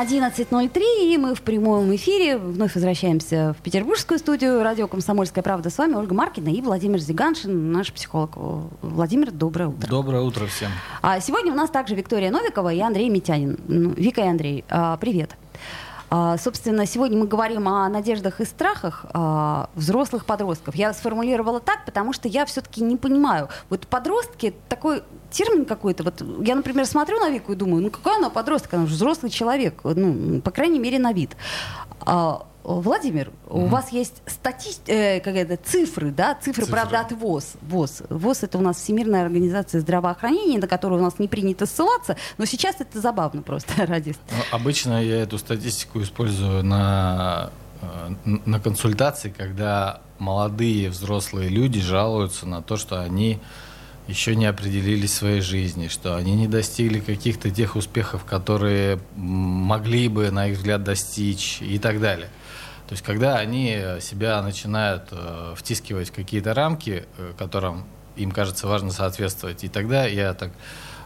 11.03, и мы в прямом эфире вновь возвращаемся в петербургскую студию. Радио «Комсомольская правда». С вами Ольга Маркина и Владимир Зиганшин, наш психолог. Владимир, доброе утро. Доброе утро всем. А сегодня у нас также Виктория Новикова и Андрей Митянин. Ну, Вика и Андрей, а, привет. А, собственно, сегодня мы говорим о надеждах и страхах а, взрослых подростков. Я сформулировала так, потому что я все-таки не понимаю. Вот подростки такой термин какой-то. Вот я, например, смотрю на Вику и думаю, ну какая она подросток, она же взрослый человек, ну, по крайней мере, на вид. А, Владимир, mm-hmm. у вас есть стати... э, как это, цифры, да, цифры, цифры. правда, от ВОЗ. ВОЗ. ВОЗ это у нас Всемирная организация здравоохранения, на которую у нас не принято ссылаться, но сейчас это забавно просто ради. Ну, обычно я эту статистику использую на, э, на консультации, когда молодые взрослые люди жалуются на то, что они еще не определились своей жизни, что они не достигли каких-то тех успехов, которые могли бы, на их взгляд, достичь и так далее. То есть, когда они себя начинают э, втискивать в какие-то рамки, э, которым им кажется важно соответствовать, и тогда я так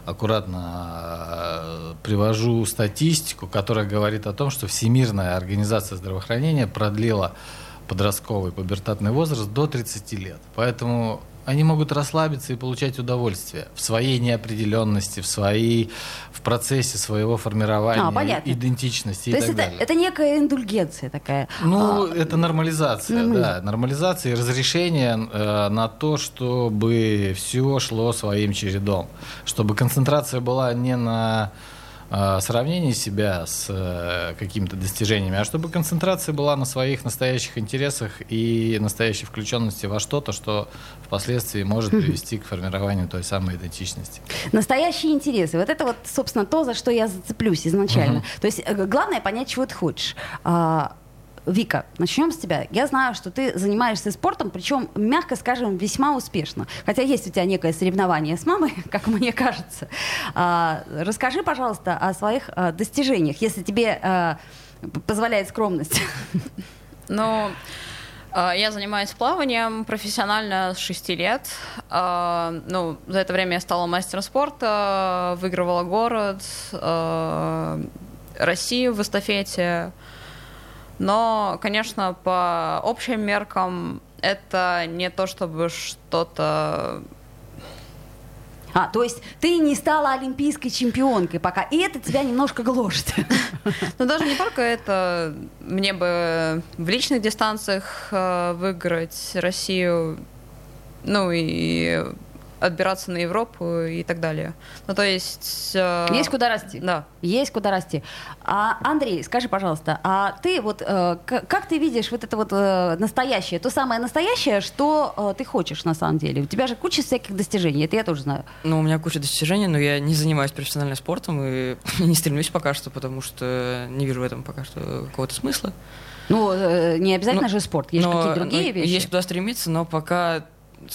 аккуратно э, привожу статистику, которая говорит о том, что Всемирная организация здравоохранения продлила подростковый пубертатный возраст до 30 лет. Поэтому они могут расслабиться и получать удовольствие в своей неопределенности, в своей в процессе своего формирования а, идентичности. То и есть так это, далее. это некая индульгенция такая. Ну, а, это нормализация, ну, да, нормализация и разрешение э, на то, чтобы все шло своим чередом, чтобы концентрация была не на э, сравнении себя с э, какими-то достижениями, а чтобы концентрация была на своих настоящих интересах и настоящей включенности во что-то, что впоследствии может привести к формированию той самой идентичности. Настоящие интересы. Вот это вот, собственно, то, за что я зацеплюсь изначально. Uh-huh. То есть э, главное понять, чего ты хочешь. А, Вика, начнем с тебя. Я знаю, что ты занимаешься спортом, причем, мягко скажем, весьма успешно. Хотя есть у тебя некое соревнование с мамой, как мне кажется. А, расскажи, пожалуйста, о своих а, достижениях, если тебе а, позволяет скромность. Ну, а, я занимаюсь плаванием профессионально с 6 лет. А, ну, за это время я стала мастером спорта, выигрывала город, а, Россию в эстафете. Но, конечно, по общим меркам это не то, чтобы что-то а, то есть ты не стала олимпийской чемпионкой пока, и это тебя немножко гложет. Ну, даже не только это. Мне бы в личных дистанциях э, выиграть Россию, ну и отбираться на Европу и так далее. Ну, то есть... Э... Есть куда расти. Да. Есть куда расти. А, Андрей, скажи, пожалуйста, а ты вот, э, как ты видишь вот это вот э, настоящее, то самое настоящее, что э, ты хочешь на самом деле? У тебя же куча всяких достижений, это я тоже знаю. Ну, у меня куча достижений, но я не занимаюсь профессиональным спортом и не стремлюсь пока что, потому что не вижу в этом пока что какого-то смысла. Ну, э, не обязательно но, же спорт, есть какие-то другие ну, вещи. Есть куда стремиться, но пока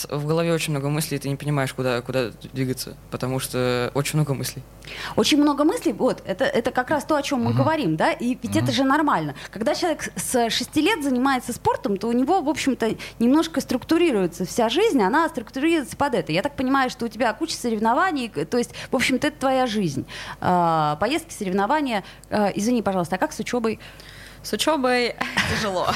в голове очень много мыслей, и ты не понимаешь, куда, куда двигаться, потому что очень много мыслей. Очень много мыслей, вот, это, это как раз то, о чем мы uh-huh. говорим, да, и ведь uh-huh. это же нормально. Когда человек с 6 лет занимается спортом, то у него, в общем-то, немножко структурируется вся жизнь, она структурируется под это. Я так понимаю, что у тебя куча соревнований, то есть, в общем-то, это твоя жизнь. А, поездки, соревнования. А, извини, пожалуйста, а как с учебой? С учебой тяжело.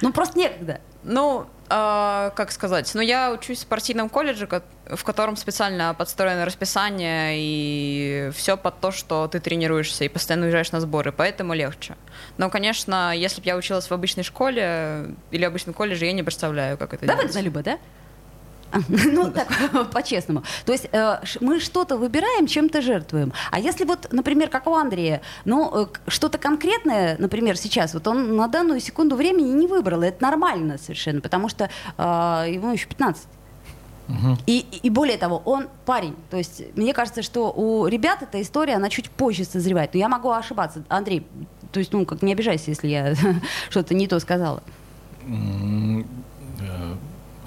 Ну, просто некогда. Ну, э, как сказать, ну я учусь в спортивном колледже, в котором специально подстроено расписание и все под то, что ты тренируешься и постоянно уезжаешь на сборы, поэтому легче. Но, конечно, если бы я училась в обычной школе или обычном колледже, я не представляю, как это Давай за любо, да? Ну, так, по-честному. То есть э, мы что-то выбираем, чем-то жертвуем. А если вот, например, как у Андрея, ну, э, что-то конкретное, например, сейчас, вот он на данную секунду времени не выбрал, это нормально совершенно, потому что э, ему еще 15. Угу. И, и более того, он парень. То есть мне кажется, что у ребят эта история, она чуть позже созревает. Но я могу ошибаться. Андрей, то есть, ну, как не обижайся, если я что-то не то сказала.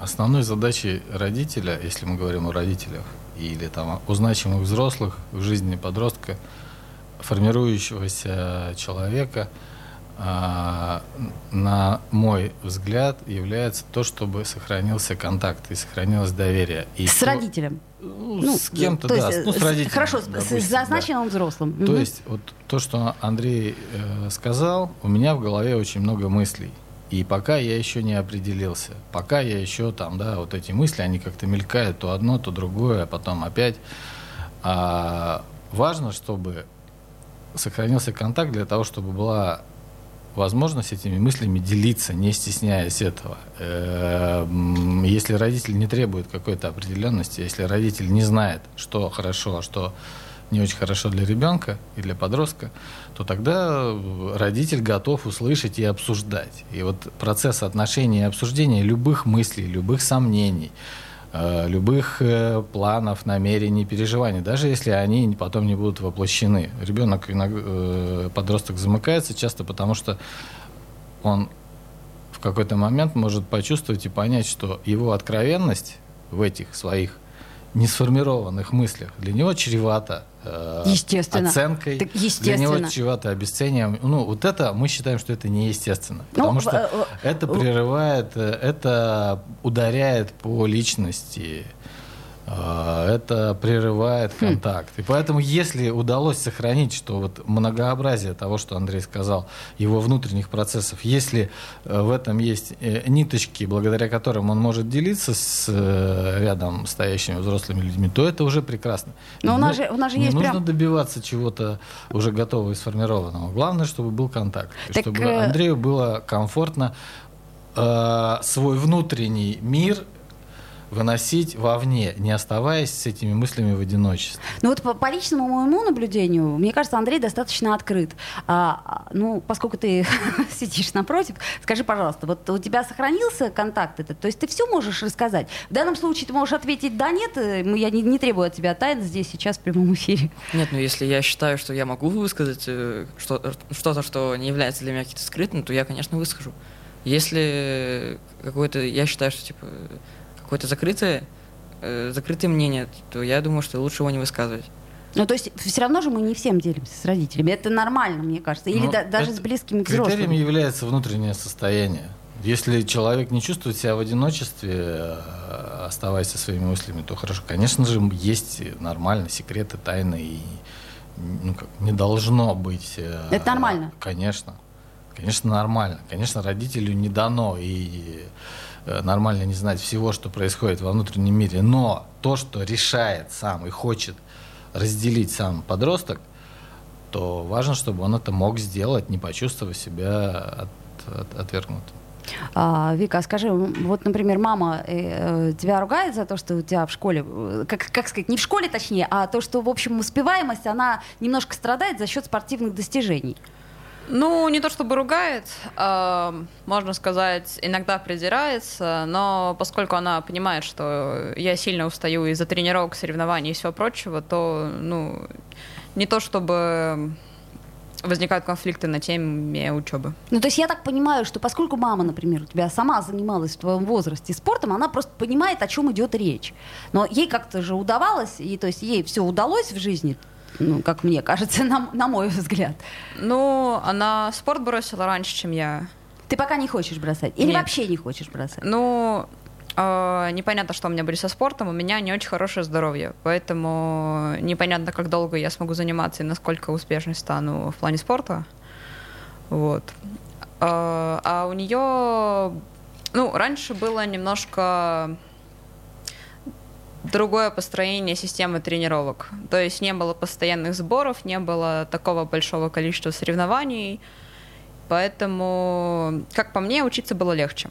Основной задачей родителя, если мы говорим о родителях, или там о значимых взрослых в жизни подростка, формирующегося человека, а, на мой взгляд, является то, чтобы сохранился контакт и сохранилось доверие. И с то, родителем? Ну, ну, с кем-то, да. Есть, ну, с родителем. Хорошо, допустим, с зазначенным да. взрослым. То угу. есть вот то, что Андрей э, сказал, у меня в голове очень много мыслей. И пока я еще не определился, пока я еще там, да, вот эти мысли, они как-то мелькают, то одно, то другое, а потом опять. А важно, чтобы сохранился контакт для того, чтобы была возможность этими мыслями делиться, не стесняясь этого. Эм, если родитель не требует какой-то определенности, если родитель не знает, что хорошо, а что не очень хорошо для ребенка и для подростка, то тогда родитель готов услышать и обсуждать. И вот процесс отношений и обсуждения любых мыслей, любых сомнений, э, любых э, планов, намерений, переживаний, даже если они потом не будут воплощены. Ребенок, э, подросток замыкается часто потому, что он в какой-то момент может почувствовать и понять, что его откровенность в этих своих несформированных мыслях для него чревато э, естественно. оценкой, так естественно. для него чревато обесцением. Ну, вот это мы считаем, что это неестественно. Ну, потому что э, это прерывает, э, это ударяет по личности, это прерывает хм. контакт. И поэтому, если удалось сохранить, что вот многообразие того, что Андрей сказал, его внутренних процессов, если э, в этом есть э, ниточки, благодаря которым он может делиться с э, рядом стоящими взрослыми людьми, то это уже прекрасно. Но у нас же, у нас же не есть нужно прям... добиваться чего-то уже готового и сформированного. Главное, чтобы был контакт, так, чтобы Андрею было комфортно свой внутренний мир выносить вовне, не оставаясь с этими мыслями в одиночестве. Ну вот по, по личному моему наблюдению, мне кажется, Андрей достаточно открыт. А, ну, поскольку ты сидишь напротив, скажи, пожалуйста, вот у тебя сохранился контакт этот? То есть ты все можешь рассказать? В данном случае ты можешь ответить «да», «нет», э, я не, не требую от тебя тайн здесь, сейчас, в прямом эфире. Нет, ну если я считаю, что я могу высказать э, что, что-то, что не является для меня каким-то скрытым, то я, конечно, выскажу. Если какой-то, я считаю, что типа какое-то закрытое, э, закрытое мнение, то я думаю, что лучше его не высказывать. Ну, то есть все равно же мы не всем делимся с родителями. Это нормально, мне кажется. Или ну, да, даже с близкими к взрослым. Критерием является внутреннее состояние. Если человек не чувствует себя в одиночестве, э, оставаясь со своими мыслями, то хорошо. Конечно же, есть нормально секреты, тайны, и ну, как, не должно быть. Э, Это нормально? Конечно. Конечно, нормально. Конечно, родителю не дано и нормально не знать всего, что происходит во внутреннем мире, но то, что решает сам и хочет разделить сам подросток, то важно, чтобы он это мог сделать, не почувствовав себя от, от, отвергнутым. А, Вика, а скажи, вот, например, мама э, э, тебя ругает за то, что у тебя в школе, э, как, как сказать, не в школе точнее, а то, что, в общем, успеваемость, она немножко страдает за счет спортивных достижений. Ну, не то чтобы ругает, э, можно сказать, иногда придирается, но поскольку она понимает, что я сильно устаю из-за тренировок, соревнований и всего прочего, то, ну, не то чтобы возникают конфликты на теме учебы. Ну, то есть я так понимаю, что поскольку мама, например, у тебя сама занималась в твоем возрасте спортом, она просто понимает, о чем идет речь. Но ей как-то же удавалось, и то есть ей все удалось в жизни, ну, как мне кажется, на, на мой взгляд. Ну, она спорт бросила раньше, чем я. Ты пока не хочешь бросать? Или Нет. вообще не хочешь бросать? Ну, э, непонятно, что у меня будет со спортом. У меня не очень хорошее здоровье. Поэтому непонятно, как долго я смогу заниматься и насколько успешной стану в плане спорта. Вот. Э, а у нее... Ну, раньше было немножко другое построение системы тренировок. То есть не было постоянных сборов, не было такого большого количества соревнований. Поэтому, как по мне, учиться было легче.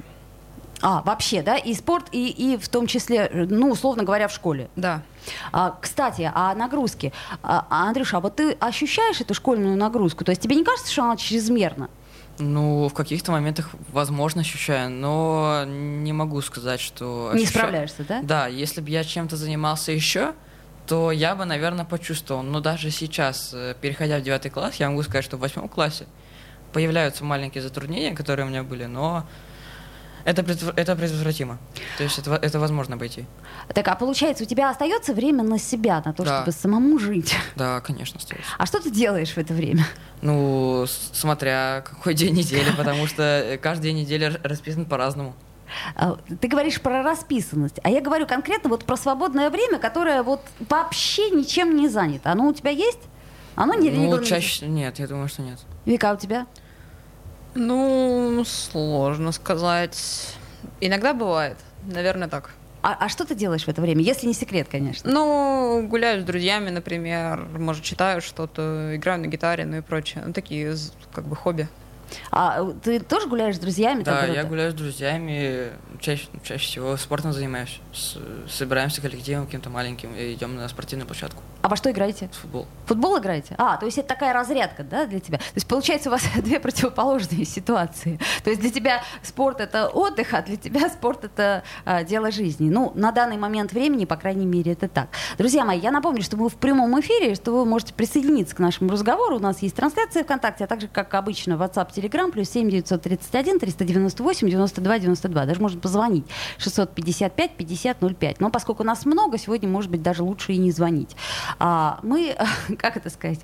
А, вообще, да? И спорт, и, и в том числе, ну, условно говоря, в школе. Да. А, кстати, о нагрузке. А, Андрюша, а вот ты ощущаешь эту школьную нагрузку? То есть тебе не кажется, что она чрезмерна? Ну, в каких-то моментах, возможно, ощущаю, но не могу сказать, что... Ощущаю. Не справляешься, да? Да, если бы я чем-то занимался еще, то я бы, наверное, почувствовал. Но даже сейчас, э, переходя в девятый класс, я могу сказать, что в восьмом классе появляются маленькие затруднения, которые у меня были, но Это, это предотвратимо. То есть это, это возможно обойти. Так, а получается, у тебя остается время на себя, на то, Да. чтобы самому жить. Да, конечно, остается. А что ты делаешь в это время? Ну, смотря какой день недели, потому что каждый день недели расписан по-разному. А, Ты говоришь про расписанность, а я говорю конкретно вот про свободное время, которое вот вообще ничем не занято. Оно у тебя есть? Оно не Ну, чаще нет, я думаю, что нет. Вика, а у тебя? Ну, сложно сказать. Иногда бывает. Наверное, так. А, а что ты делаешь в это время, если не секрет, конечно? Ну, гуляю с друзьями, например, может, читаю что-то, играю на гитаре, ну и прочее. Ну, такие, как бы, хобби. А ты тоже гуляешь с друзьями? Да, я гуляю с друзьями, чаще, чаще всего спортом занимаюсь. С- собираемся коллективом каким-то маленьким и идем на спортивную площадку, А во что играете? футбол. Футбол играете? А, то есть это такая разрядка, да, для тебя? То есть получается у вас две противоположные ситуации. То есть для тебя спорт это отдых, а для тебя спорт это а, дело жизни. Ну, на данный момент времени, по крайней мере, это так. Друзья мои, я напомню, что мы в прямом эфире, что вы можете присоединиться к нашему разговору. У нас есть трансляция ВКонтакте, а также, как обычно, WhatsApp, Telegram, плюс 7 931 398 92 92. Даже можно позвонить 655 50 05. Но поскольку нас много, сегодня, может быть, даже лучше и не звонить. А, мы, как это сказать,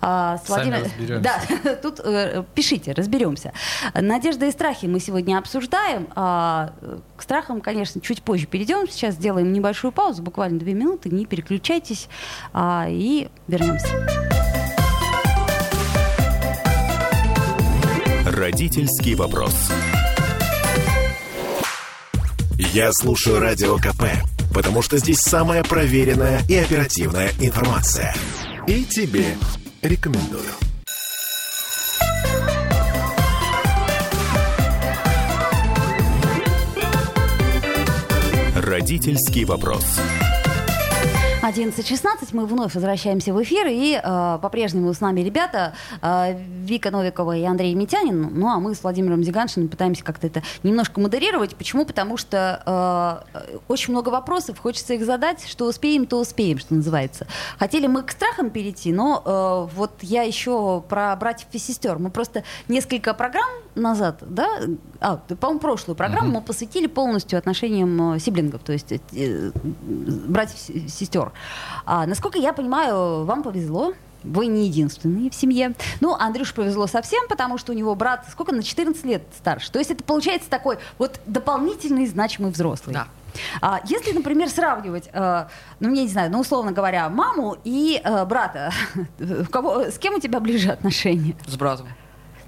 а, с Владимиром... Да, тут э, пишите, разберемся. Надежды и страхи мы сегодня обсуждаем. А, к страхам, конечно, чуть позже перейдем. Сейчас сделаем небольшую паузу, буквально две минуты. Не переключайтесь а, и вернемся. Родительский вопрос. Я слушаю Радио КП, потому что здесь самая проверенная и оперативная информация. И тебе рекомендую. Родительский вопрос. 11.16, мы вновь возвращаемся в эфир, и э, по-прежнему с нами ребята э, Вика Новикова и Андрей Митянин, ну а мы с Владимиром Зиганшиным пытаемся как-то это немножко модерировать. Почему? Потому что э, очень много вопросов, хочется их задать, что успеем, то успеем, что называется. Хотели мы к страхам перейти, но э, вот я еще про братьев и сестер. Мы просто несколько программ назад, да, а, по-моему, прошлую программу мы посвятили полностью отношениям э, сиблингов, то есть э, братьев и сестер. А, насколько я понимаю, вам повезло. Вы не единственные в семье. Ну, Андрюш повезло совсем, потому что у него брат, сколько, на 14 лет старше. То есть это получается такой вот дополнительный значимый взрослый. Да. А, если, например, сравнивать, э, ну, я не знаю, ну, условно говоря, маму и э, брата, кого, с кем у тебя ближе отношения? С братом.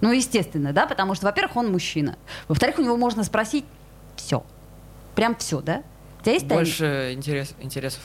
Ну, естественно, да, потому что, во-первых, он мужчина. Во-вторых, у него можно спросить все. Прям все, да? У тебя есть тайны? Больше интерес, интересов.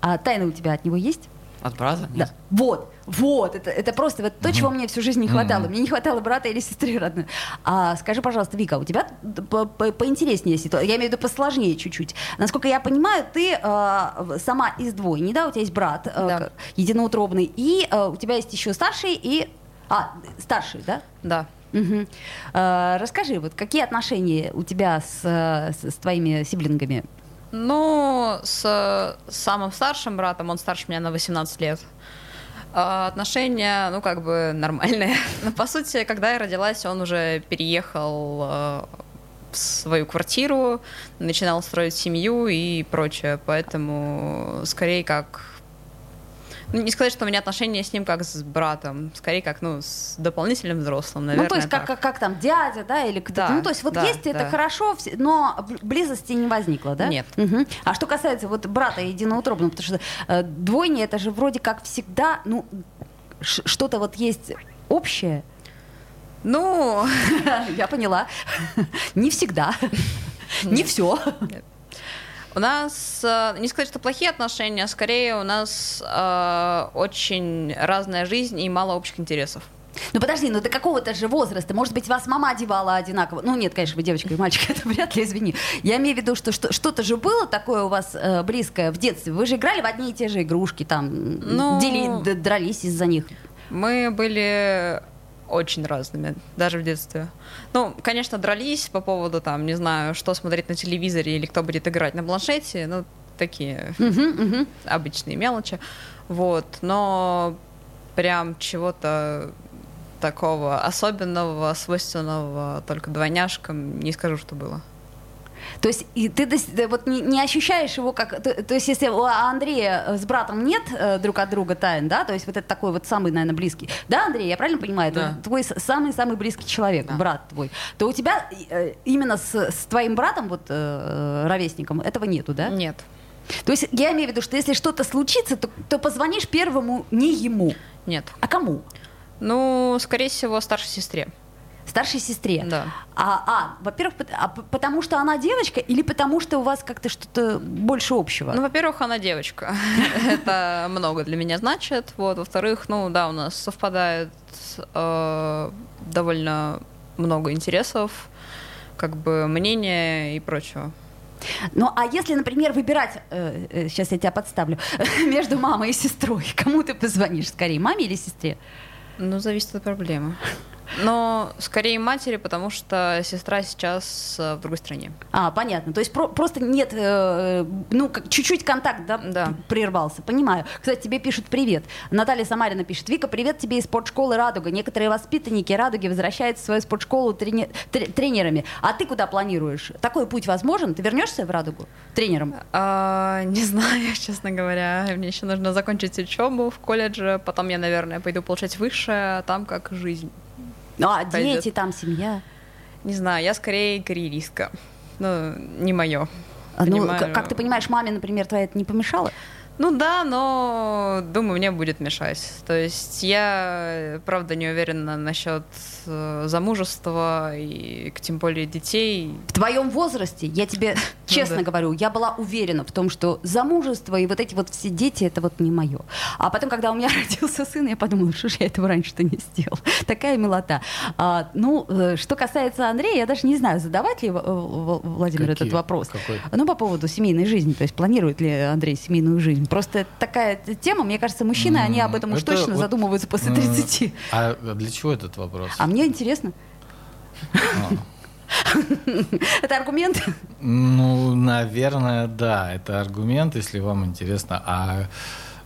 А тайны у тебя от него есть? От брата? Да. Нет. Вот, вот, это, это просто вот то, чего мне всю жизнь не хватало. Мне не хватало брата или сестры родной. А скажи, пожалуйста, Вика, у тебя по- по- поинтереснее ситуация, я имею в виду посложнее чуть-чуть. Насколько я понимаю, ты э, сама из двойни, да, у тебя есть брат э, Да. единоутробный, и э, у тебя есть еще старший и... А, старший, да? Да. Мгм. Э, расскажи, вот какие отношения у тебя с, с, с твоими сиблингами? Ну, с самым старшим братом, он старше меня на 18 лет. А, Отношения, ну, как бы нормальные. Но, по сути, когда я родилась, он уже переехал э, в свою квартиру, начинал строить семью и прочее. Поэтому, скорее, как... Ну, не сказать, что у меня отношения с ним как с братом, скорее как, ну, с дополнительным взрослым, наверное. ну, то есть как, как, как там, дядя, да, или кто-то. Да, ну, то есть вот да, есть это да. хорошо, вс- но бл- близости не возникло, да? Нет. Мгм. А что касается вот брата единоутробного, потому что э, двойни, это же вроде как всегда, ну, что-то вот есть общее. Ну, Я поняла. Не всегда. Не все. У нас, э, не сказать, что плохие отношения, а скорее у нас э, очень разная жизнь и мало общих интересов. Ну подожди, ну до какого-то же возраста. Может быть, вас мама одевала одинаково. Ну нет, конечно, вы девочка и мальчик, это вряд ли, извини. Я имею в виду, что что- что-то же было такое у вас э, близкое в детстве. Вы же играли в одни и те же игрушки, там, Ну- дели- дрались из-за них. Мы были очень разными, даже в детстве. Ну, конечно, дрались по поводу, там, не знаю, что смотреть на телевизоре или кто будет играть на планшете, ну, такие обычные мелочи. Вот, но прям чего-то такого особенного, свойственного только двойняшкам, не скажу, что было. То есть и ты вот не, не ощущаешь его как... То, то есть если у Андрея с братом нет э, друг от друга тайн, да, то есть вот это такой вот самый, наверное, близкий. Да, Андрей, я правильно понимаю? Да. Это твой самый-самый близкий человек, Да. брат твой. То у тебя э, именно с, с твоим братом, вот э, ровесником, этого нету, да? Нет. То есть я имею в виду, что если что-то случится, то, то позвонишь первому не ему, Нет. а кому? Ну, скорее всего, старшей сестре. Старшей сестре. Да. А, а во-первых, а потому что она девочка или потому что у вас как-то что-то больше общего? Ну, во-первых, она девочка. Это много для меня значит. Вот. Во-вторых, ну да, у нас совпадает э, довольно много интересов, как бы мнения и прочего. Ну, а если, например, выбирать, э, э, сейчас я тебя подставлю, между мамой и сестрой, кому ты позвонишь скорее, маме или сестре? Ну, зависит от проблемы. Но скорее матери, потому что сестра сейчас э, в другой стране. А, понятно. То есть про- просто нет, э, ну, как чуть-чуть контакт, да, Да. прервался. Понимаю. Кстати, тебе пишут привет. Наталья Самарина пишет. Вика, привет тебе из спортшколы «Радуга». Некоторые воспитанники «Радуги» возвращаются в свою спортшколу трени- тре- тренерами. А ты куда планируешь? Такой путь возможен? Ты вернешься в «Радугу» тренером? А, не знаю, честно говоря. Мне еще нужно закончить учебу в колледже. Потом я, наверное, пойду получать высшее, а там как жизнь. А, Пойдет. дети, там семья. Не знаю, я скорее карьеристка. Ну, не мое. А, Ну, Понимаю. как ты понимаешь, маме, например, твоя это не помешало? Ну да, но думаю, мне будет мешать. То есть я, правда, не уверена насчет э, замужества и к- тем более детей. В твоем возрасте, я тебе честно да. говорю, я была уверена в том, что замужество и вот эти вот все дети, это вот не мое. А потом, когда у меня родился сын, я подумала, что ж я этого раньше-то не сделал. Такая милота. А, ну, э, что касается Андрея, я даже не знаю, задавать ли Владимир Какие? этот вопрос. Какой? Ну, по поводу семейной жизни, то есть планирует ли Андрей семейную жизнь. Просто такая тема, мне кажется, мужчины, они об этом уж Это точно вот, задумываются после э, 30. А для чего этот вопрос? А мне интересно. А. Это аргумент? Ну, наверное, да, это аргумент, если вам интересно. А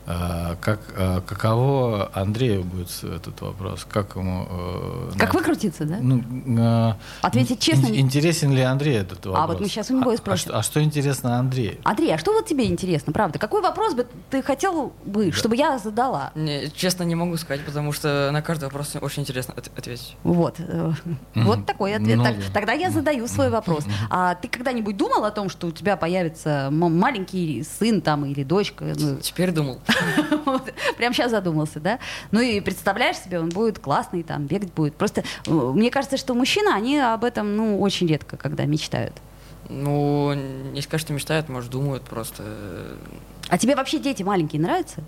как, э, каково Андрею будет этот вопрос? Как ему... э, Как на- выкрутиться, да? Ну, э, Ответить честно? ин- Интересен ли Андрей этот вопрос? А вот мы щас у него и А- спросим. А, что, а что интересно Андрею? Андрей, а что вот тебе интересно, правда? Какой вопрос бы ты хотел бы, чтобы я задала? Не, честно, не могу сказать, потому что на каждый вопрос очень интересно от- ответить. Вот. Мгм. Вот такой ответ. Ну Так, да. тогда я задаю свой вопрос. А ты когда-нибудь думал о том, что у тебя появится м- маленький сын там или дочка? Ну, Теперь думал. Прям сейчас задумался, да? Ну и представляешь себе, он будет классный, там, бегать будет. Просто э, мне кажется, что мужчины, они об этом, ну, очень редко, когда мечтают. Ну, не сказать, что мечтают, может, думают просто. А тебе вообще дети маленькие нравятся?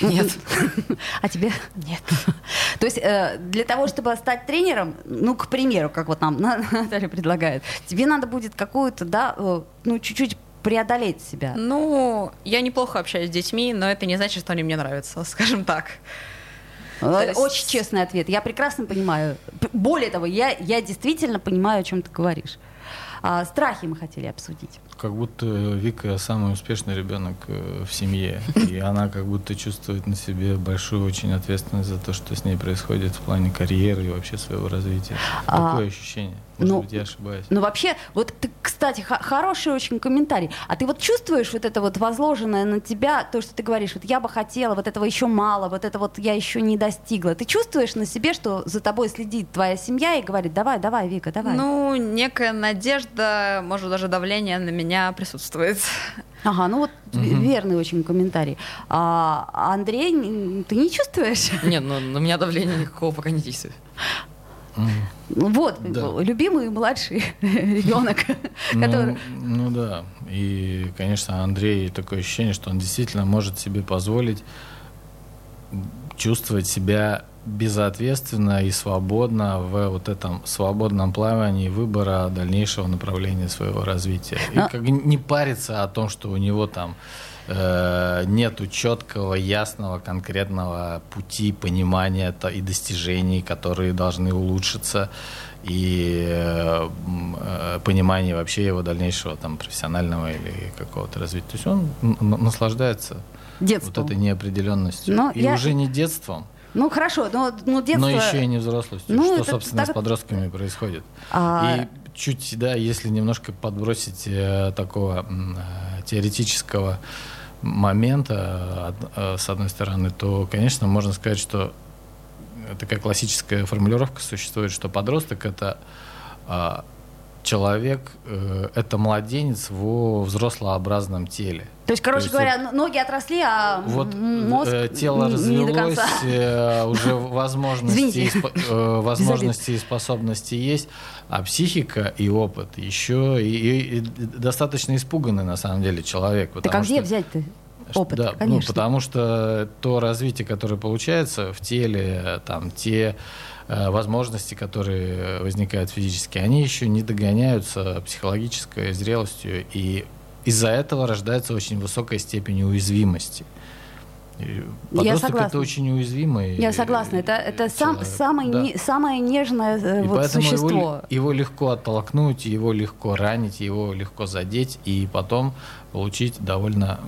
Нет. А тебе? Нет. То есть э, для того, чтобы стать тренером, ну, к примеру, как вот нам На- Наталья предлагает, тебе надо будет какую-то, да, э, ну, чуть-чуть преодолеть себя. Ну, я неплохо общаюсь с детьми, но это не значит, что они мне нравятся, скажем так. Э, есть- Очень честный ответ. Я прекрасно понимаю. Более того, я, я действительно понимаю, о чем ты говоришь. А, страхи мы хотели обсудить. Как будто Вика самый успешный ребенок э, в семье. И она как будто чувствует на себе большую очень ответственность за то, что с ней происходит в плане карьеры и вообще своего развития. А, Такое ощущение. Может ну, быть, я ошибаюсь. Ну, вообще, вот ты, кстати, х- хороший очень комментарий. А ты вот чувствуешь вот это вот возложенное на тебя, то, что ты говоришь, вот я бы хотела, вот этого еще мало, вот это вот я еще не достигла. Ты чувствуешь на себе, что за тобой следит твоя семья и говорит, давай, давай, Вика, давай. Ну, некая надежда, может, даже давление на меня присутствует. Ага, ну вот Мгм. верный очень комментарий. А Андрей, ты не чувствуешь? Нет, ну на меня давления никакого пока не действует. Вот, Да. любимый младший ребенок, Ну, который... ну да. И, конечно, Андрей такое ощущение, что он действительно может себе позволить чувствовать себя безответственно и свободно в вот этом свободном плавании выбора дальнейшего направления своего развития. И А- как не париться о том, что у него там э, нету четкого, ясного, конкретного пути понимания то- и достижений, которые должны улучшиться, и э, понимания вообще его дальнейшего там профессионального или какого-то развития. То есть он наслаждается Детством. вот этой неопределенностью. Но и я- уже не детством, Ну хорошо, но, но детство... но еще и не взрослостью, Ну, что, это собственно, так- с подростками происходит. А, И чуть, да, если немножко подбросить э, такого э, теоретического момента, э, с одной стороны, то, конечно, можно сказать, что такая классическая формулировка существует, что подросток это э, человек, э, это младенец в взрослообразном теле. То есть, короче То есть, говоря, ноги отросли, а Вот мозг э, тело не- не до развелось, конца. э, уже возможности, и э, возможности и способности есть, а психика и опыт еще и, и- и достаточно испуганный на самом деле человек. Так а где что- взять-то опыт? Да, ну, Конечно. потому что то развитие, которое получается в теле, там, те э, возможности, которые возникают физически, они еще не догоняются психологической зрелостью, и из-за этого рождается очень высокая степень уязвимости. Подросток согласна. это очень уязвимый. Я согласна, это, это сам, самый Да. не- самое нежное э, И вот поэтому его, существо. его легко оттолкнуть, его легко ранить, его легко задеть и потом получить довольно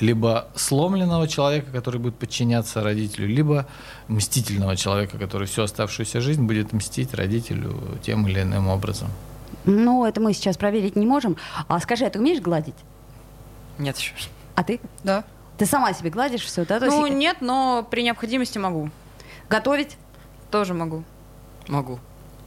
либо сломленного человека, который будет подчиняться родителю, либо мстительного человека, который всю оставшуюся жизнь будет мстить родителю тем или иным образом. Ну, это мы сейчас проверить не можем. А скажи, а ты умеешь гладить? Нет еще. А ты? Да. Ты сама себе гладишь все, да? Ну, есть нет, но при необходимости могу. готовить? Тоже могу. Могу.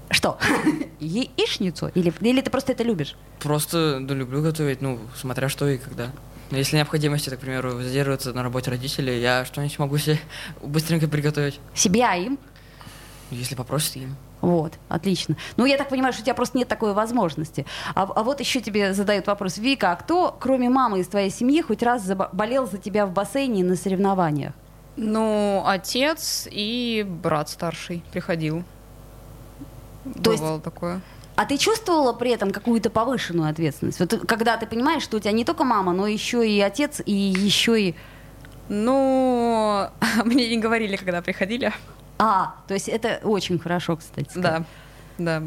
Что? Яичницу? Или, или ты просто это любишь? Просто да, люблю готовить, ну, смотря что и когда. Но Если необходимости, так, к примеру, задерживаться на работе родителей, я что-нибудь могу себе быстренько приготовить. Себя им? Если попросят им. Вот, отлично. Ну, я так понимаю, что у тебя просто нет такой возможности. А, а вот еще тебе задают вопрос. Вика, а кто, кроме мамы из твоей семьи, хоть раз болел за тебя в бассейне на соревнованиях? Ну, отец и брат старший приходил. То есть- Бывало такое. А ты чувствовала при этом какую-то повышенную ответственность? Вот когда ты понимаешь, что у тебя не только мама, но еще и отец, и еще и... Ну, мне не говорили, когда приходили. А, то есть это очень хорошо, кстати. сказать. Да, да.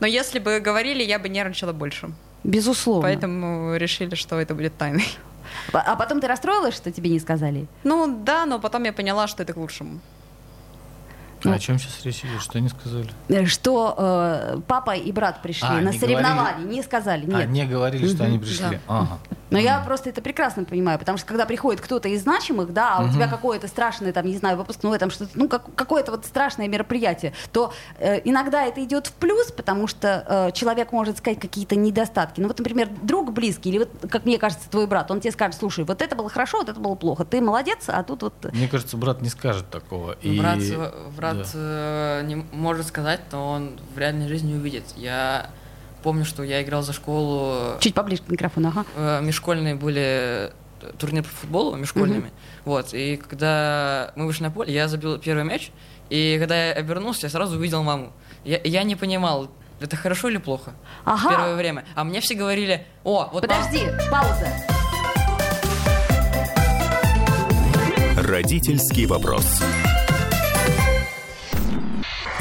Но если бы говорили, я бы нервничала больше. Безусловно. Поэтому решили, что это будет тайной. А а потом ты расстроилась, что тебе не сказали? Ну да, но потом я поняла, что это к лучшему. А о чем сейчас речь идет? Что они сказали? Э, Что э, папа и брат пришли А, на соревнования, не сказали, нет. А, не говорили, что они пришли. Ага. Но я просто это прекрасно понимаю, потому что когда приходит кто-то из значимых, да, а у тебя какое-то страшное, там, не знаю, выпускное, там что-то, ну, как, какое-то вот страшное мероприятие, то э, иногда это идет в плюс, потому что э, человек может сказать какие-то недостатки. Ну, вот, например, друг близкий, или вот, как мне кажется, твой брат, он тебе скажет, слушай, вот это было хорошо, вот это было плохо, ты молодец, а тут вот... Мне кажется, брат не скажет такого. И- Брат, э, брат да. э, не может сказать, но он в реальной жизни увидит. Я помню, что я играл за школу, Чуть поближе к микрофону, ага. э, межшкольные были э, турнир по футболу межшкольными. Вот, и когда мы вышли на поле, я забил первый мяч, и когда я обернулся, я сразу увидел маму. Я, я не понимал, это хорошо или плохо Ага. в первое время. А мне все говорили, о, вот мама- Подожди, пауза. Родительский вопрос.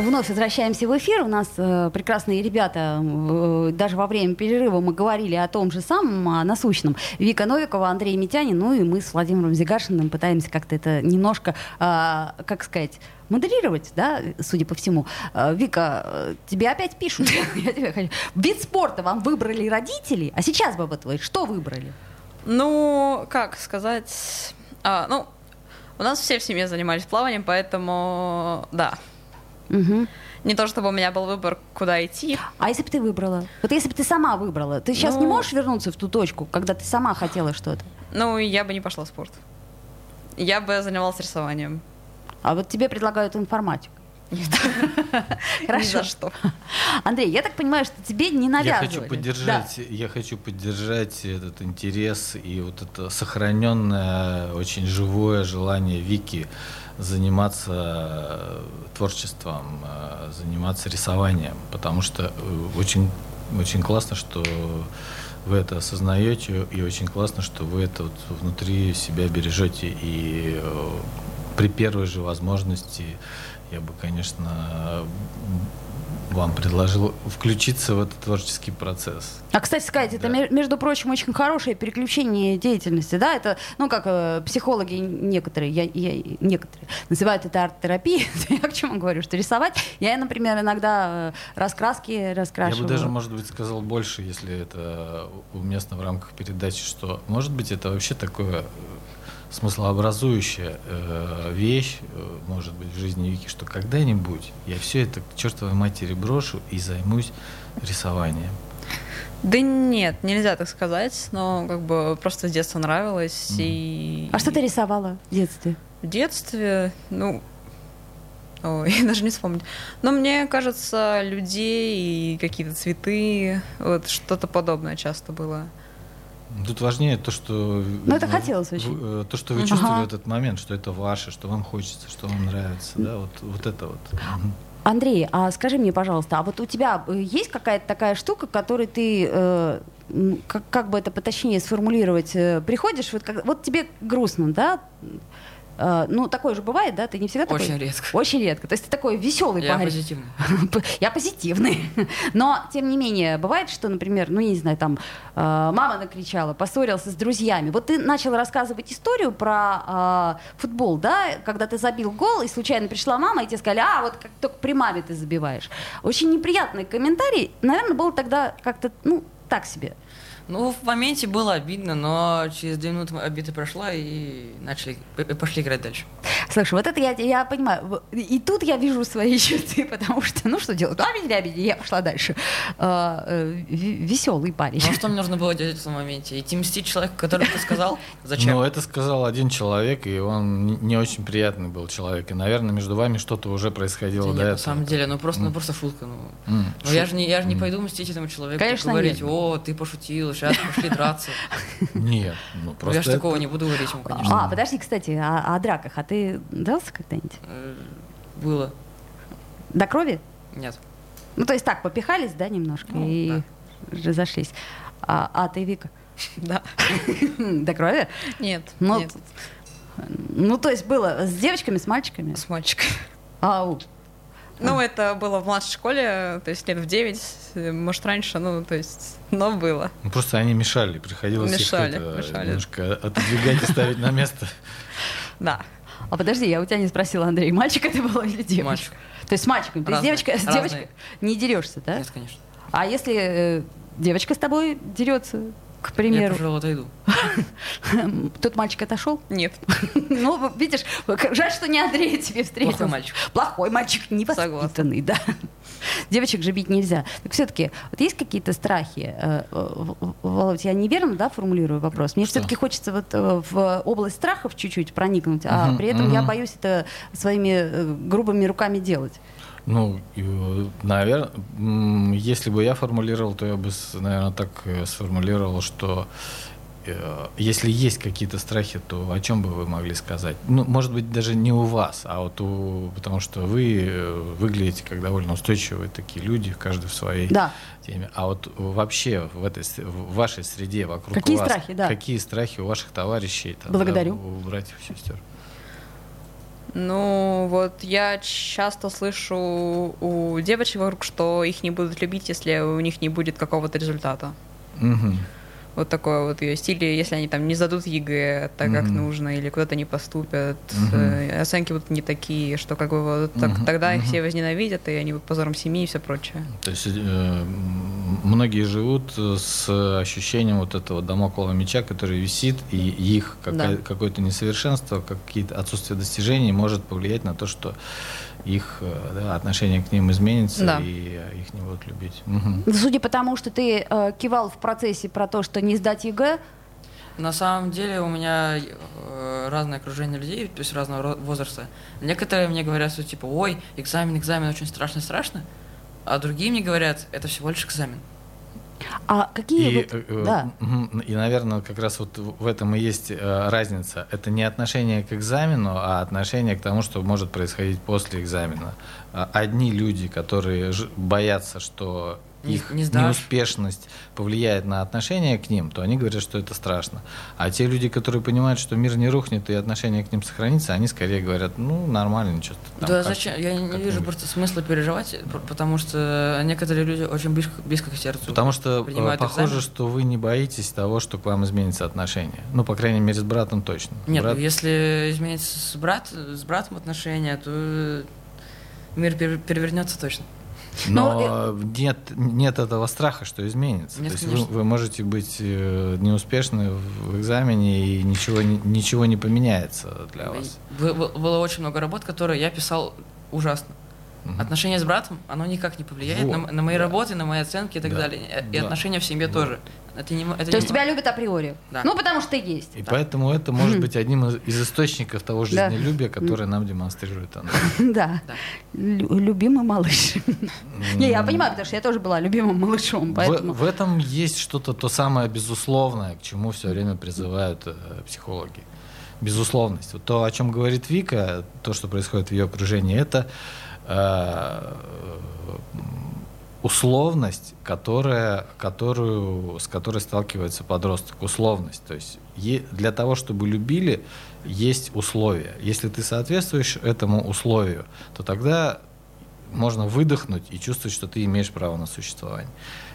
Вновь возвращаемся в эфир. У нас э, прекрасные ребята. э, даже во время перерыва мы говорили о том же самом, о насущном. Вика Новикова, Андрей Митянин, ну и мы с Владимиром Зигашиным пытаемся как-то это немножко, э, как сказать, модерировать, да, судя по всему. Э, Вика, э, тебе опять пишут. Я тебя хочу. Вид спорта вам выбрали родители, а сейчас вот вы что выбрали? Ну, как сказать... А, ну, у нас все в семье занимались плаванием, поэтому да. Мгм. Не то чтобы у меня был выбор, куда идти. А если бы ты выбрала? Вот если бы ты сама выбрала, ты сейчас Ну- не можешь вернуться в ту точку, когда ты сама хотела что-то? Ну, я бы не пошла в спорт. Я бы занималась рисованием. А вот тебе предлагают информатику. Ни Хорошо. за что. Андрей, я так понимаю, что тебе не Я навязывали. хочу поддержать, я хочу поддержать этот интерес и вот это сохраненное, очень живое желание Вики заниматься э, творчеством, э, заниматься рисованием, потому что э, очень, очень классно, что вы это осознаете, и очень классно, что вы это вот внутри себя бережете. И при первой же возможности я бы, конечно, вам предложил включиться в этот творческий процесс. А, кстати сказать, это, Да. между прочим, очень хорошее переключение деятельности, да, это, ну, как э, психологи некоторые, я, я- некоторые называют это арт-терапией, я к чему говорю, что рисовать, я, например, иногда э, раскраски Я раскрашиваю. бы даже, может быть, сказал больше, если это уместно в рамках передачи, что, может быть, это вообще такое э, смыслообразующая э, вещь, э, может быть, в жизни Вики, что когда-нибудь я все это к чертовой матери брошу и займусь рисованием. Да нет, нельзя так сказать, но как бы просто с детства нравилось. Мгм. И А что ты рисовала в детстве? в детстве, ну, ой, даже не вспомнить. Но мне кажется, людей и какие-то цветы, вот что-то подобное часто было. Тут важнее то, что... Ну, это хотелось очень. э, То, что вы чувствовали Ага. в этот момент, что это ваше, что вам хочется, что вам нравится, да, вот, вот это вот. Андрей, а скажи мне, пожалуйста, а вот у тебя э, есть какая-то такая штука, которой ты, э, как, как бы это поточнее сформулировать, э, приходишь, вот, как- вот тебе грустно, да? Э, ну, такое же бывает, да? Ты не всегда такой? Очень редко. Очень редко. То есть ты такой веселый Я парень. позитивный. Я позитивный. Но, тем не менее, бывает, что, например, ну, я не знаю, там, э, мама накричала, поссорился с друзьями. Вот ты начал рассказывать историю про э, футбол, да, когда ты забил гол, и случайно пришла мама, и тебе сказали, а, вот как только при маме ты забиваешь. Очень неприятный комментарий. Наверное, было тогда как-то, ну, так себе. Ну, в моменте было обидно, но через две минуты обида прошла и начали, пошли играть дальше. Слушай, вот это я, я понимаю. И тут я вижу свои черты, потому что, ну, что делать? Ну, обидели, обидели, я пошла дальше. веселый парень. Ну, а что мне нужно было делать в этом моменте? Идти мстить человеку, который ты сказал? Зачем? Ну, это сказал один человек, и он не- очень приятный был человек. И, наверное, между вами что-то уже происходило Да до нет, этого. на самом деле, ну просто, ну просто шутка. Ну, М, ну я же не, я же не М. пойду мстить этому человеку Конечно, и говорить, нет. о, ты пошутил, сейчас пошли драться. Нет, ну Ну, просто я же это- такого не буду говорить ему, конечно. А, подожди, кстати, о, о драках. А ты дрался когда-нибудь? Э, Было. До крови? Нет. Ну, то есть так, попихались, да, немножко, Ну, и разошлись. А, а ты, Вика? Да. До крови? Нет, Ну, нет, Ну, то есть было с девочками, с мальчиками? с мальчиком. Ау. Ну, это было в младшей школе, то есть лет в 9, может, раньше, ну, то есть, но было. Ну, просто они мешали, приходилось Мешали, их это, мешали. немножко отодвигать и ставить на место. Да. А подожди, я у тебя не спросила, Андрей, мальчик это было или девочка? Мальчик. То есть с мальчиком. Ты с Разные, девочкой, с девочкой не дерешься, да? Нет, конечно. А если э, девочка с тобой дерется, к Я, примеру, пожалуй, отойду. тот мальчик отошел? Нет. Ну, видишь, жаль, что не Андрей тебе встретился. Плохой мальчик. Плохой мальчик, невоспитанный, да. Девочек же бить нельзя. Так все-таки, вот есть какие-то страхи? Э, э, Володь, я неверно, да, формулирую вопрос? Мне все-таки хочется вот э, в область страхов чуть-чуть проникнуть, а при этом я боюсь это своими грубыми руками делать. Ну, наверное, если бы я формулировал, то я бы, наверное, так э, сформулировал, что э, если есть какие-то страхи, то о чем бы вы могли сказать? Ну, может быть, даже не у вас, а вот у... Потому что вы э, выглядите как довольно устойчивые такие люди, каждый в своей Да. теме. А вот вообще в, этой, в вашей среде, вокруг Какие вас, страхи, да. какие страхи у ваших товарищей, там, Благодарю. да, у братьев сестер? Ну, вот я часто слышу у девочек вокруг, что их не будут любить, если у них не будет какого-то результата. Мгм. Вот такой вот ее стиль, если они там не сдадут ЕГЭ так, как Мгм. нужно, или куда-то не поступят, э, оценки будут не такие, что как бы вот так- Мгм, тогда их мгм. все возненавидят, и они будут позором семьи и все прочее. То есть э, многие живут э, с ощущением вот этого дамоклова меча, который висит, и их какая- Да. какое-то несовершенство, какие-то отсутствие достижений может повлиять на то, что их э, да, отношение к ним изменится, Да. и э, их не будут любить. Мгм. Судя по тому, что ты э, кивал в процессе про то, что не сдать ЕГЭ, На самом деле у меня э, разное окружение людей, то есть разного возраста. Некоторые мне говорят, что типа, ой, экзамен, экзамен, очень страшно-страшно. А другие мне говорят, это всего лишь экзамен. А какие И, вот... э, э, да. и, наверное, как раз вот в этом и есть э, разница. Это не отношение к экзамену, а отношение к тому, что может происходить после экзамена. А Одни люди, которые боятся, что Не- их не сдашь. неуспешность повлияет на отношение к ним, то они говорят, что это страшно. А те люди, которые понимают, что мир не рухнет и отношение к ним сохранится, они скорее говорят, ну, нормально, ничего. там да, как- зачем? Я не вижу нибудь». просто смысла переживать, потому что некоторые люди очень близко, близко к сердцу. Потому что э, похоже, экзамен. что вы не боитесь того, что к вам изменится отношение. Ну, по крайней мере, с братом точно. Нет, Брат- если изменится с, брат, с братом отношения, то мир пере- перевернется точно. Но Ну, э, нет, нет этого страха, что изменится. Нет, То есть вы, вы можете быть э, неуспешны в экзамене, и ничего, ничего не поменяется для вас. Бы- бы- Было очень много работ, которые я писал ужасно. Мгм. Отношения с братом, оно никак не повлияет Вот, на, на мои да. работы, на мои оценки и так Да, далее. И да. отношения в семье Вот. тоже. Это не, это То не есть тебя любят априори? Да. Ну, потому что ты есть. И поэтому это может быть одним из, из источников того Да. жизнелюбия, которое нам демонстрирует она. Да. Да. Лю- Любимый малыш. Не, я понимаю, потому что я тоже была любимым малышом, В, поэтому... в этом есть что-то то самое безусловное, к чему все время призывают э, психологи. Безусловность. Вот то, о чем говорит Вика, то, что происходит в ее окружении, это э, условность, которая, которую, с которой сталкивается подросток. Условность. То есть для того, чтобы любили, есть условия. Если ты соответствуешь этому условию, то тогда можно выдохнуть и чувствовать, что ты имеешь право на существование.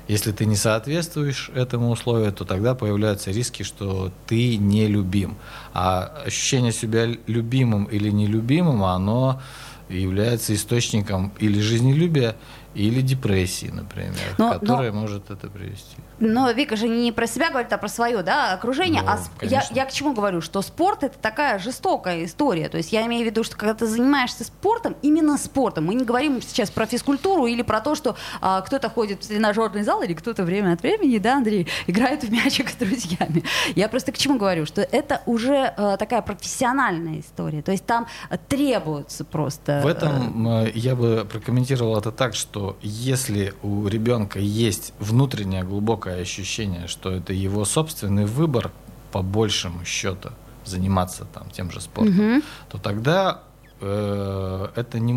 Если ты не соответствуешь этому условию, то тогда появляются риски, что ты не любим. А ощущение себя любимым или нелюбимым, оно является источником или жизнелюбия, или депрессии, например, Но- которая может это привести. Но Вика же не про себя говорит, а про свое да, окружение. Ну, а сп- я, конечно. я к чему говорю? Что спорт это такая жестокая история. То есть я имею в виду, что когда ты занимаешься спортом, именно спортом, мы не говорим сейчас про физкультуру или про то, что а, кто-то ходит в тренажерный зал или кто-то время от времени, да, Андрей, играет в мячик с друзьями. Я просто к чему говорю? Что это уже э, такая профессиональная история. То есть там требуется просто... В этом э, я бы прокомментировал это так, что если у ребенка есть внутреннее глубокое ощущение, что это его собственный выбор, по большему счету, заниматься там тем же спортом, Мгм. то тогда э, это, не,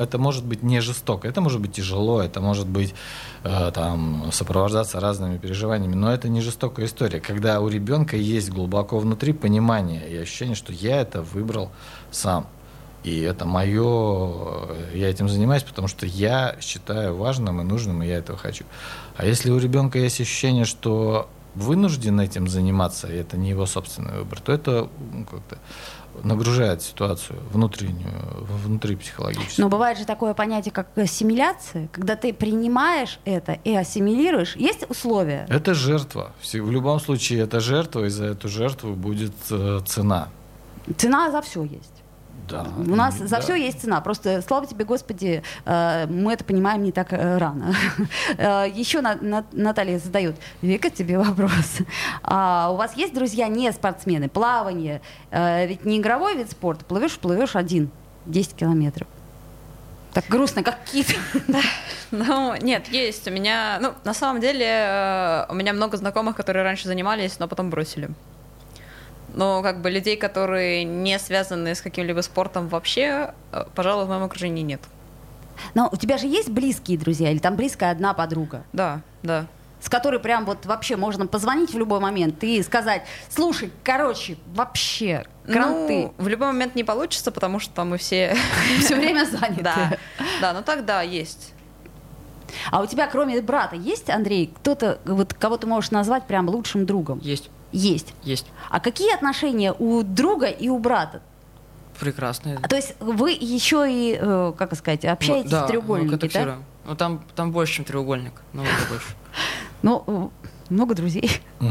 это может быть не жестоко, это может быть тяжело, это может быть э, там, сопровождаться разными переживаниями, но это не жестокая история, когда у ребенка есть глубоко внутри понимание и ощущение, что я это выбрал сам. И это мое, я этим занимаюсь, потому что я считаю важным и нужным, и я этого хочу. А если у ребенка есть ощущение, что вынужден этим заниматься, и это не его собственный выбор, то это как-то нагружает ситуацию внутреннюю, внутри психологическую. Но бывает же такое понятие, как ассимиляция, когда ты принимаешь это и ассимилируешь. Есть условия? Это жертва. В любом случае это жертва, и за эту жертву будет э, цена. Цена за все есть. Да. У нас И- за да. все есть цена. Просто, слава тебе, Господи, э, мы это понимаем не так э, рано. Э, Еще На- На- Наталья задает, Вика, тебе вопрос. А у вас есть друзья не спортсмены? Плавание, э, ведь не игровой вид спорта. Плывешь, плывешь один, 10 километров. Так грустно, как кит. Ну, нет, есть. У меня, ну, на самом деле, у меня много знакомых, которые раньше занимались, но потом бросили. Но как бы людей, которые не связаны с каким-либо спортом вообще, э, пожалуй, в моем окружении нет. Но у тебя же есть близкие друзья или там близкая одна подруга? Да, да. с которой прям вот вообще можно позвонить в любой момент и сказать, слушай, короче, вообще, кранты, Ну, в любой момент не получится, потому что мы все... все время заняты. Да, да, ну так да, есть. А у тебя, кроме брата, есть, Андрей, кто-то, вот, кого ты можешь назвать прям лучшим другом? Есть, Есть. есть. А какие отношения у друга и у брата? Прекрасные. А, То есть вы еще и, э, как сказать, общаетесь Ну, да, в треугольнике, мы да? Ну, там, там больше, чем треугольник. Намного больше. Ну, э, много друзей. Ну,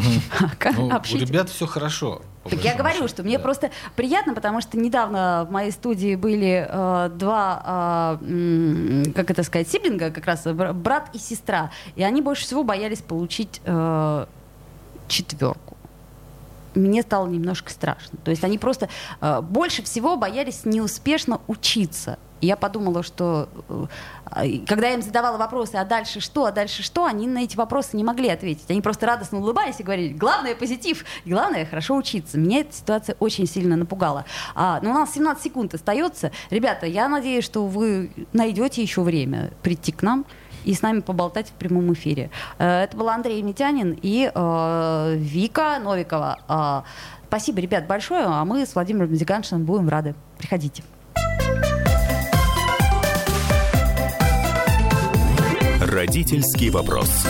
у ребят все хорошо. Так я говорю, что мне да. просто приятно, потому что недавно в моей студии были э, два, э, м, как это сказать, сиблинга, как раз бр- брат и сестра, и они больше всего боялись получить э, четверку. Мне стало немножко страшно. То есть они просто э, больше всего боялись неуспешно учиться. И я подумала, что э, и когда я им задавала вопросы, а дальше что, а дальше что, они на эти вопросы не могли ответить. Они просто радостно улыбались и говорили, главное позитив, главное хорошо учиться. Меня эта ситуация очень сильно напугала. А, но у нас 17 секунд остается. Ребята, я надеюсь, что вы найдете еще время прийти к нам и с нами поболтать в прямом эфире. Э, это был Андрей Митянин и э, Вика Новикова. Э, спасибо, ребят, большое, а мы с Владимиром Зиганшиным будем рады. Приходите. Родительский вопрос.